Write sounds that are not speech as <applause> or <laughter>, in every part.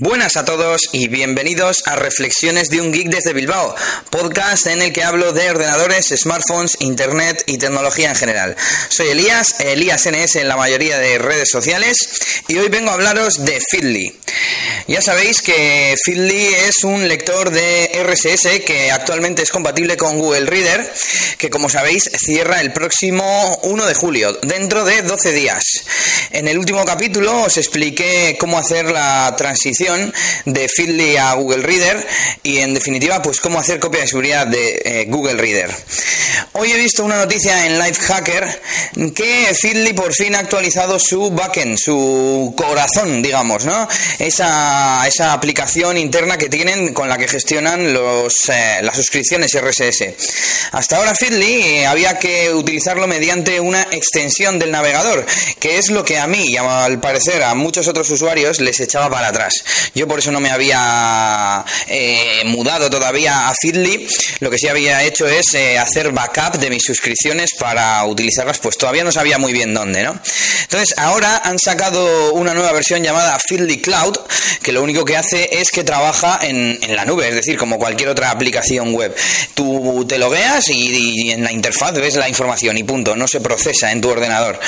Buenas a todos y bienvenidos a Reflexiones de un Geek desde Bilbao, podcast en el que hablo de ordenadores, smartphones, internet y tecnología en general. Soy Elías, Elías NS en la mayoría de redes sociales y hoy vengo a hablaros de Feedly. Ya sabéis que Feedly es un lector de RSS que actualmente es compatible con Google Reader, que como sabéis cierra el próximo 1 de julio, dentro de 12 días. En el último capítulo os expliqué cómo hacer la transición de Feedly a Google Reader y en definitiva pues cómo hacer copia de seguridad de eh, Google Reader. Hoy he visto una noticia en Lifehacker que Feedly por fin ha actualizado su backend, su corazón, digamos, ¿no? Esa, esa aplicación interna que tienen con la que gestionan los, eh, las suscripciones RSS. Hasta ahora Feedly eh, había que utilizarlo mediante una extensión del navegador, que es lo que a mí y al parecer a muchos otros usuarios les echaba para atrás. Yo por eso no me había eh, mudado todavía a Feedly. Lo que sí había hecho es eh, hacer backup de mis suscripciones para utilizarlas, pues todavía no sabía muy bien dónde, ¿no? Entonces ahora han sacado una nueva versión llamada Feedly Cloud, que lo único que hace es que trabaja en, la nube, es decir, como cualquier otra aplicación web. Tú te lo veas y, y en la interfaz ves la información y punto, no se procesa en tu ordenador.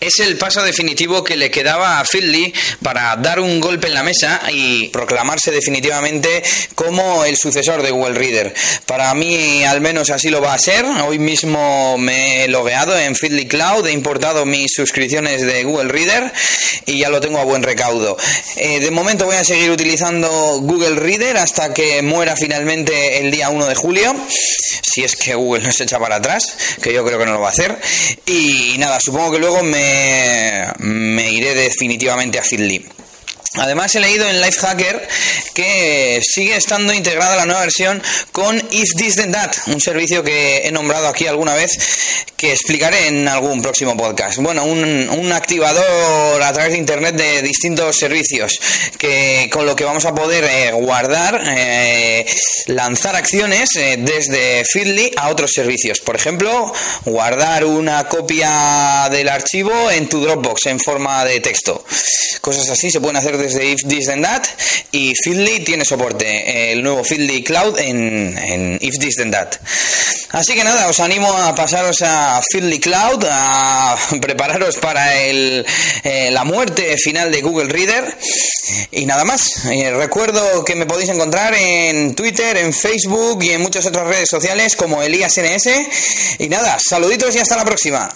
Es el paso definitivo que le quedaba a Philly para dar un golpe en la mesa y proclamarse definitivamente como el sucesor de Google Reader. Para mí, al menos así lo va a ser. Hoy mismo me he logueado en Feedly Cloud, he importado mis suscripciones de Google Reader y ya lo tengo a buen recaudo. Eh, de momento voy a seguir utilizando Google Reader hasta que muera finalmente el día 1 de julio, si es que Google no se echa para atrás, que yo creo que no lo va a hacer. Y nada, supongo que luego me, me iré definitivamente a Feedly. Además he leído en Lifehacker que sigue estando integrada la nueva versión con If This Then That, un servicio que he nombrado aquí alguna vez que explicaré en algún próximo podcast. Bueno, un, activador a través de Internet de distintos servicios que con lo que vamos a poder eh, guardar, eh, lanzar acciones eh, desde Feedly a otros servicios. Por ejemplo, guardar una copia del archivo en tu Dropbox en forma de texto. Cosas así se pueden hacer desde If This Then That y Feedly tiene soporte, el nuevo Feedly Cloud en, If This Then That. Así que nada, os animo a pasaros a Feedly Cloud, a <laughs> prepararos para eh, la muerte final de Google Reader y nada más. Eh, recuerdo que me podéis encontrar en Twitter, en Facebook y en muchas otras redes sociales como Elías NS. Y nada, saluditos y hasta la próxima.